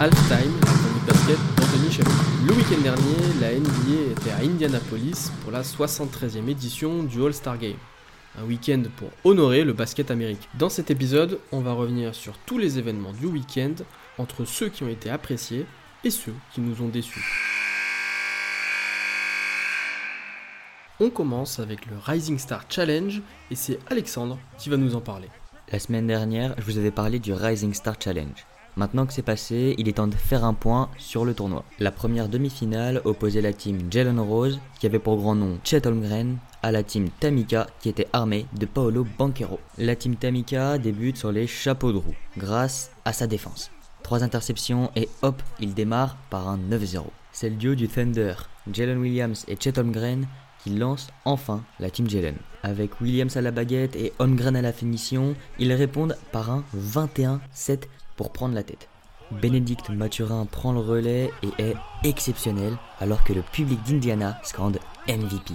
Halftime, basket d'Anthony. Le week-end dernier, la NBA était à Indianapolis pour la 73e édition du All-Star Game. Un week-end pour honorer le basket américain. Dans cet épisode, on va revenir sur tous les événements du week-end, entre ceux qui ont été appréciés et ceux qui nous ont déçus. On commence avec le Rising Star Challenge et c'est Alexandre qui va nous en parler. La semaine dernière, je vous avais parlé du Rising Star Challenge. Maintenant que c'est passé, il est temps de faire un point sur le tournoi. La première demi-finale opposait la team Jalen Rose, qui avait pour grand nom Chet Holmgren, à la team Tamika, qui était armée de Paolo Banquero. La team Tamika débute sur les chapeaux de roue, grâce à sa défense. Trois interceptions et hop, il démarre par un 9-0. C'est le duo du Thunder, Jalen Williams et Chet Holmgren, qui lance enfin la team Jalen. Avec Williams à la baguette et Holmgren à la finition, ils répondent par un 21-7 pour prendre la tête. Bénédicte Mathurin prend le relais et est exceptionnel alors que le public d'Indiana scande MVP.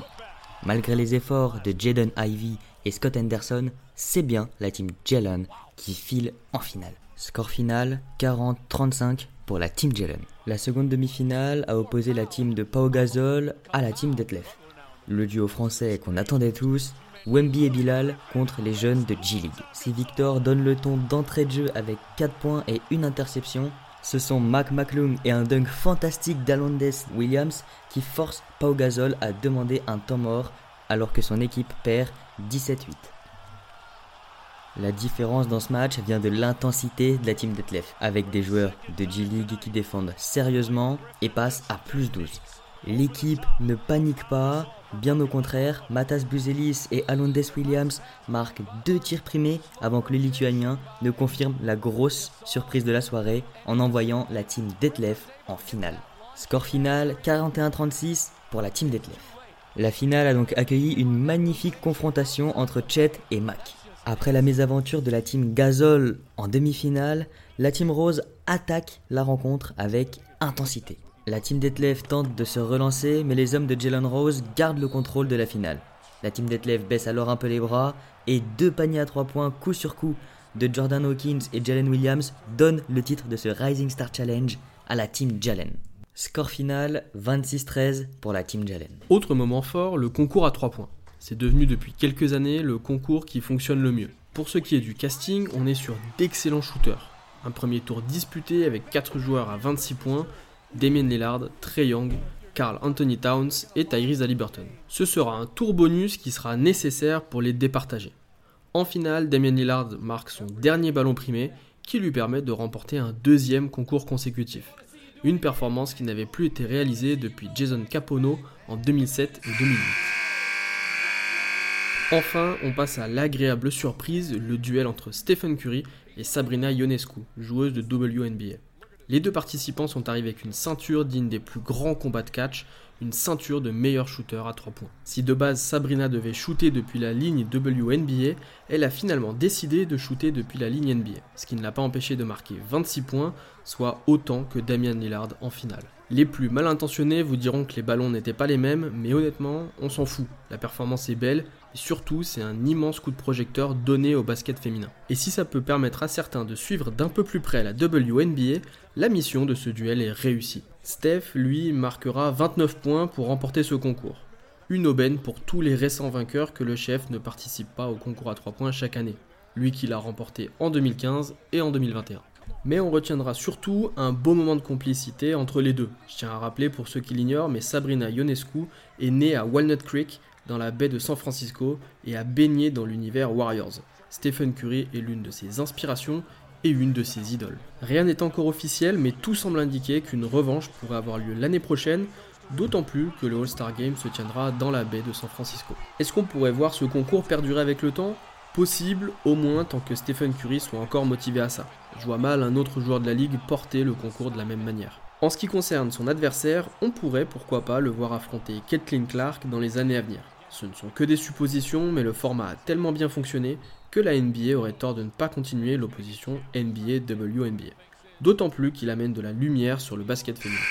Malgré les efforts de Jaden Ivey et Scott Henderson, c'est bien la team Jalen qui file en finale. Score final 40-35 pour la team Jalen. La seconde demi-finale a opposé la team de Pau Gasol à la team Detlef le duo français qu'on attendait tous, Wemby et Bilal contre les jeunes de G-League. Si Victor donne le ton d'entrée de jeu avec 4 points et une interception, ce sont Mac McClung et un dunk fantastique d'Alondes Williams qui forcent Pau Gasol à demander un temps mort alors que son équipe perd 17-8. La différence dans ce match vient de l'intensité de la team Detlef, avec des joueurs de G-League qui défendent sérieusement et passent à plus 12. L'équipe ne panique pas, Bien au contraire, Matas Buzelis et Alondes Williams marquent deux tirs primés avant que le Lituanien ne confirme la grosse surprise de la soirée en envoyant la team Detlef en finale. Score final 41-36 pour la team Detlef. La finale a donc accueilli une magnifique confrontation entre Chet et Mac. Après la mésaventure de la team Gazol en demi-finale, la team Rose attaque la rencontre avec intensité. La team Detlef tente de se relancer, mais les hommes de Jalen Rose gardent le contrôle de la finale. La team Detlef baisse alors un peu les bras et deux paniers à trois points coup sur coup de Jordan Hawkins et Jalen Williams donnent le titre de ce Rising Star Challenge à la team Jalen. Score final 26-13 pour la team Jalen. Autre moment fort, le concours à 3 points. C'est devenu depuis quelques années le concours qui fonctionne le mieux. Pour ce qui est du casting, on est sur d'excellents shooters. Un premier tour disputé avec 4 joueurs à 26 points, Damien Lillard, Trey Young, Carl Anthony Towns et Tyrese Halliburton. Ce sera un tour bonus qui sera nécessaire pour les départager. En finale, Damien Lillard marque son dernier ballon primé qui lui permet de remporter un deuxième concours consécutif. Une performance qui n'avait plus été réalisée depuis Jason Capono en 2007 et 2008. Enfin, on passe à l'agréable surprise, le duel entre Stephen Curry et Sabrina Ionescu, joueuse de WNBA. Les deux participants sont arrivés avec une ceinture digne des plus grands combats de catch, une ceinture de meilleur shooter à 3 points. Si de base Sabrina devait shooter depuis la ligne WNBA, elle a finalement décidé de shooter depuis la ligne NBA, ce qui ne l'a pas empêché de marquer 26 points, soit autant que Damian Lillard en finale. Les plus mal intentionnés vous diront que les ballons n'étaient pas les mêmes, mais honnêtement, on s'en fout. La performance est belle, surtout, c'est un immense coup de projecteur donné au basket féminin. Et si ça peut permettre à certains de suivre d'un peu plus près la WNBA, la mission de ce duel est réussie. Steph, lui, marquera 29 points pour remporter ce concours. Une aubaine pour tous les récents vainqueurs que le chef ne participe pas au concours à 3 points chaque année. Lui qui l'a remporté en 2015 et en 2021. Mais on retiendra surtout un beau moment de complicité entre les deux. Je tiens à rappeler pour ceux qui l'ignorent, mais Sabrina Ionescu est née à Walnut Creek, dans la baie de San Francisco, et a baigné dans l'univers Warriors. Stephen Curry est l'une de ses inspirations et une de ses idoles. Rien n'est encore officiel, mais tout semble indiquer qu'une revanche pourrait avoir lieu l'année prochaine, d'autant plus que le All-Star Game se tiendra dans la baie de San Francisco. Est-ce qu'on pourrait voir ce concours perdurer avec le temps? Possible, au moins tant que Stephen Curry soit encore motivé à ça. Je vois mal un autre joueur de la ligue porter le concours de la même manière. En ce qui concerne son adversaire, on pourrait pourquoi pas le voir affronter Kathleen Clark dans les années à venir. Ce ne sont que des suppositions, mais le format a tellement bien fonctionné que la NBA aurait tort de ne pas continuer l'opposition NBA-WNBA. D'autant plus qu'il amène de la lumière sur le basket féminin.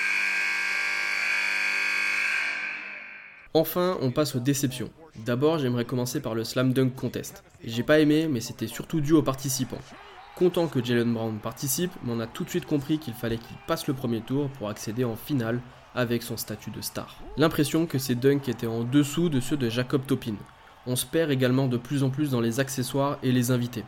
Enfin, on passe aux déceptions. D'abord, j'aimerais commencer par le Slam Dunk Contest. J'ai pas aimé, mais c'était surtout dû aux participants. Content que Jalen Brown participe, mais on a tout de suite compris qu'il fallait qu'il passe le premier tour pour accéder en finale avec son statut de star. L'impression que ses dunks étaient en dessous de ceux de Jacob Topin. On se perd également de plus en plus dans les accessoires et les invités.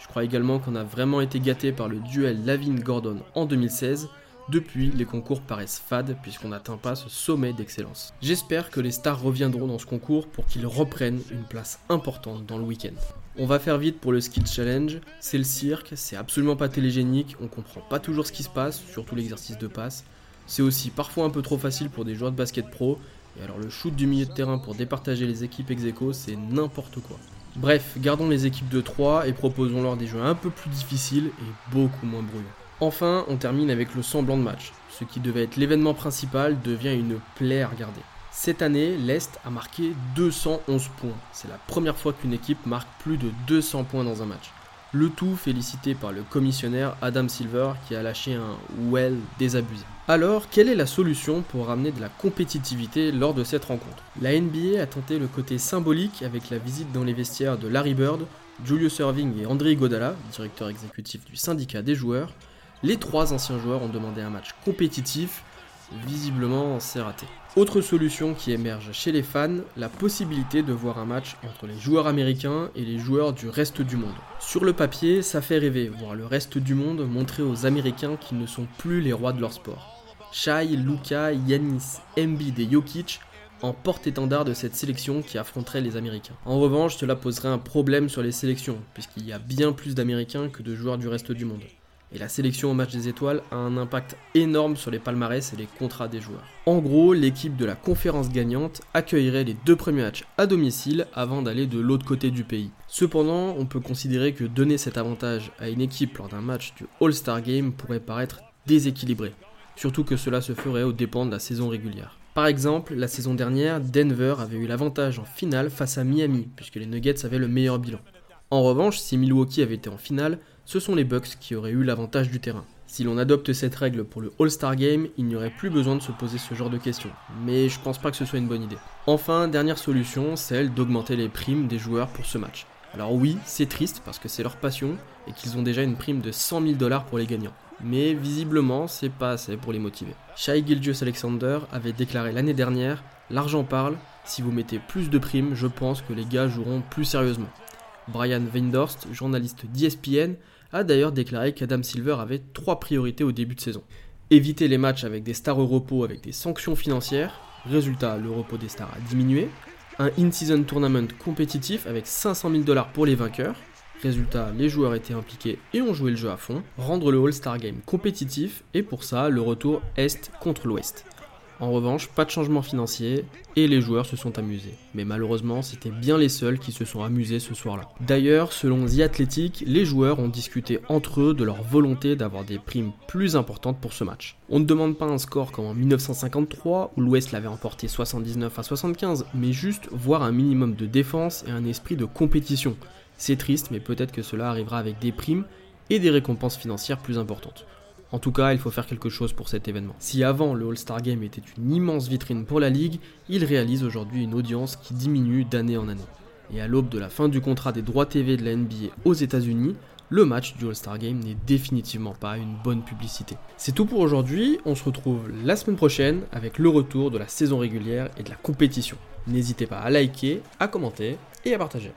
Je crois également qu'on a vraiment été gâté par le duel Lavine-Gordon en 2016. Depuis, les concours paraissent fades puisqu'on n'atteint pas ce sommet d'excellence. J'espère que les stars reviendront dans ce concours pour qu'ils reprennent une place importante dans le week-end. On va faire vite pour le Skill Challenge. C'est le cirque, c'est absolument pas télégénique, on comprend pas toujours ce qui se passe, surtout l'exercice de passe. C'est aussi parfois un peu trop facile pour des joueurs de basket pro. Et alors le shoot du milieu de terrain pour départager les équipes ex c'est n'importe quoi. Bref, gardons les équipes de 3 et proposons-leur des jeux un peu plus difficiles et beaucoup moins bruyants. Enfin, on termine avec le semblant de match. Ce qui devait être l'événement principal devient une plaie à regarder. Cette année, l'Est a marqué 211 points. C'est la première fois qu'une équipe marque plus de 200 points dans un match. Le tout félicité par le commissionnaire Adam Silver qui a lâché un well désabusé. Alors, quelle est la solution pour ramener de la compétitivité lors de cette rencontre? La NBA a tenté le côté symbolique avec la visite dans les vestiaires de Larry Bird, Julius Irving et André Godala, directeur exécutif du syndicat des joueurs. Les trois anciens joueurs ont demandé un match compétitif Visiblement, c'est raté. Autre solution qui émerge chez les fans, la possibilité de voir un match entre les joueurs américains et les joueurs du reste du monde. Sur le papier, ça fait rêver, voir le reste du monde montrer aux Américains qu'ils ne sont plus les rois de leur sport. Shai, Luka, Yanis, Embiid et Jokic en porte-étendard de cette sélection qui affronterait les Américains. En revanche, cela poserait un problème sur les sélections, puisqu'il y a bien plus d'Américains que de joueurs du reste du monde et la sélection au match des étoiles a un impact énorme sur les palmarès et les contrats des joueurs. En gros, l'équipe de la conférence gagnante accueillerait les deux premiers matchs à domicile avant d'aller de l'autre côté du pays. Cependant, on peut considérer que donner cet avantage à une équipe lors d'un match du All-Star Game pourrait paraître déséquilibré, surtout que cela se ferait aux dépens de la saison régulière. Par exemple, la saison dernière, Denver avait eu l'avantage en finale face à Miami, puisque les Nuggets avaient le meilleur bilan. En revanche, si Milwaukee avait été en finale, ce sont les Bucks qui auraient eu l'avantage du terrain. Si l'on adopte cette règle pour le All-Star Game, il n'y aurait plus besoin de se poser ce genre de questions, mais je pense pas que ce soit une bonne idée. Enfin, dernière solution, celle d'augmenter les primes des joueurs pour ce match. Alors oui, c'est triste parce que c'est leur passion et qu'ils ont déjà une prime de 100 000 dollars pour les gagnants. Mais visiblement, c'est pas assez pour les motiver. Shai Gilgius Alexander avait déclaré l'année dernière L'argent parle, si vous mettez plus de primes, je pense que les gars joueront plus sérieusement. Brian Weindorst, journaliste d'ESPN, a d'ailleurs déclaré qu'Adam Silver avait trois priorités au début de saison. Éviter les matchs avec des stars au repos avec des sanctions financières, résultat le repos des stars a diminué, un in-season tournament compétitif avec 500 000 dollars pour les vainqueurs, résultat les joueurs étaient impliqués et ont joué le jeu à fond, rendre le All-Star Game compétitif et pour ça le retour Est contre l'Ouest. En revanche, pas de changement financier et les joueurs se sont amusés. Mais malheureusement, c'était bien les seuls qui se sont amusés ce soir-là. D'ailleurs, selon The Athletic, les joueurs ont discuté entre eux de leur volonté d'avoir des primes plus importantes pour ce match. On ne demande pas un score comme en 1953 où l'Ouest l'avait emporté 79 à 75, mais juste voir un minimum de défense et un esprit de compétition. C'est triste, mais peut-être que cela arrivera avec des primes et des récompenses financières plus importantes. En tout cas, il faut faire quelque chose pour cet événement. Si avant le All-Star Game était une immense vitrine pour la ligue, il réalise aujourd'hui une audience qui diminue d'année en année. Et à l'aube de la fin du contrat des droits TV de la NBA aux États-Unis, le match du All-Star Game n'est définitivement pas une bonne publicité. C'est tout pour aujourd'hui, on se retrouve la semaine prochaine avec le retour de la saison régulière et de la compétition. N'hésitez pas à liker, à commenter et à partager.